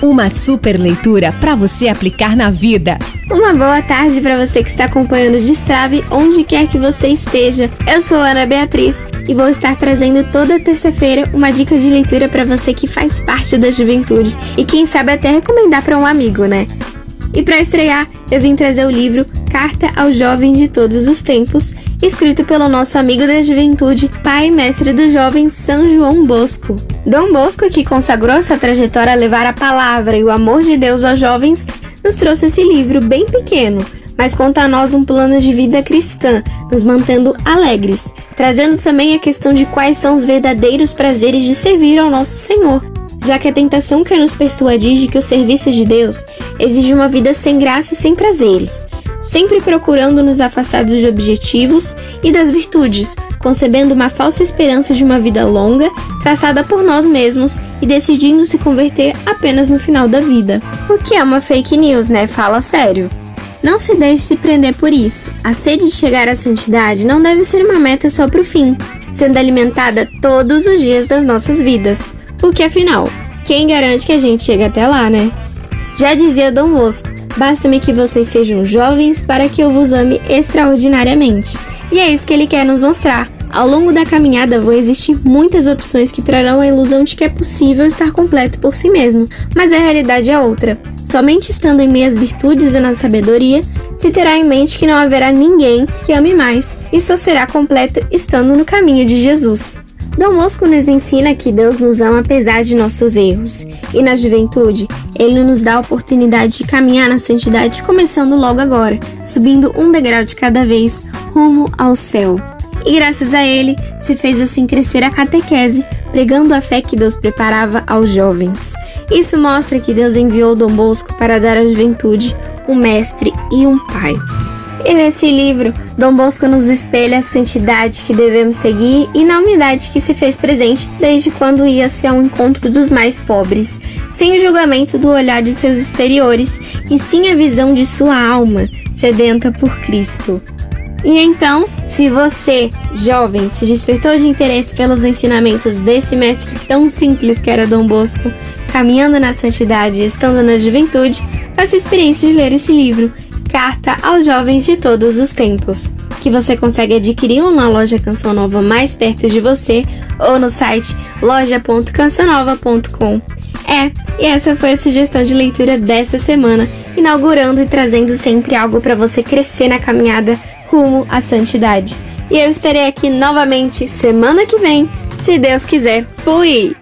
Uma super leitura para você aplicar na vida. Uma boa tarde para você que está acompanhando o Destrave onde quer que você esteja. Eu sou Ana Beatriz e vou estar trazendo toda terça-feira uma dica de leitura para você que faz parte da juventude e quem sabe até recomendar para um amigo, né? E para estrear, eu vim trazer o livro Carta aos Jovens de Todos os Tempos, escrito pelo nosso amigo da juventude, pai e mestre dos jovens São João Bosco. Dom Bosco, que consagrou sua trajetória a levar a palavra e o amor de Deus aos jovens, nos trouxe esse livro bem pequeno, mas conta a nós um plano de vida cristã, nos mantendo alegres, trazendo também a questão de quais são os verdadeiros prazeres de servir ao nosso Senhor já que a tentação quer nos persuadir de que o serviço de Deus exige uma vida sem graça e sem prazeres, sempre procurando nos afastar dos objetivos e das virtudes, concebendo uma falsa esperança de uma vida longa, traçada por nós mesmos e decidindo se converter apenas no final da vida. O que é uma fake news, né? Fala sério. Não se deve se prender por isso. A sede de chegar à santidade não deve ser uma meta só para o fim, sendo alimentada todos os dias das nossas vidas. Porque afinal, quem garante que a gente chega até lá, né? Já dizia Dom Bosco, basta-me que vocês sejam jovens para que eu vos ame extraordinariamente. E é isso que ele quer nos mostrar. Ao longo da caminhada vão existir muitas opções que trarão a ilusão de que é possível estar completo por si mesmo, mas a realidade é outra. Somente estando em meias virtudes e na sabedoria, se terá em mente que não haverá ninguém que ame mais e só será completo estando no caminho de Jesus. Dom Bosco nos ensina que Deus nos ama apesar de nossos erros, e na juventude, ele nos dá a oportunidade de caminhar na santidade começando logo agora, subindo um degrau de cada vez rumo ao céu. E graças a ele, se fez assim crescer a catequese, pregando a fé que Deus preparava aos jovens. Isso mostra que Deus enviou Dom Bosco para dar à juventude um mestre e um pai. E nesse livro, Dom Bosco nos espelha a santidade que devemos seguir e na humildade que se fez presente desde quando ia-se ao encontro dos mais pobres, sem o julgamento do olhar de seus exteriores, e sim a visão de sua alma, sedenta por Cristo. E então, se você, jovem, se despertou de interesse pelos ensinamentos desse mestre tão simples que era Dom Bosco, caminhando na santidade e estando na juventude, faça a experiência de ler esse livro Carta aos Jovens de Todos os Tempos, que você consegue adquirir na loja Canção Nova mais perto de você ou no site loja.cancionova.com. É, e essa foi a sugestão de leitura dessa semana, inaugurando e trazendo sempre algo para você crescer na caminhada rumo à santidade. E eu estarei aqui novamente semana que vem, se Deus quiser. Fui!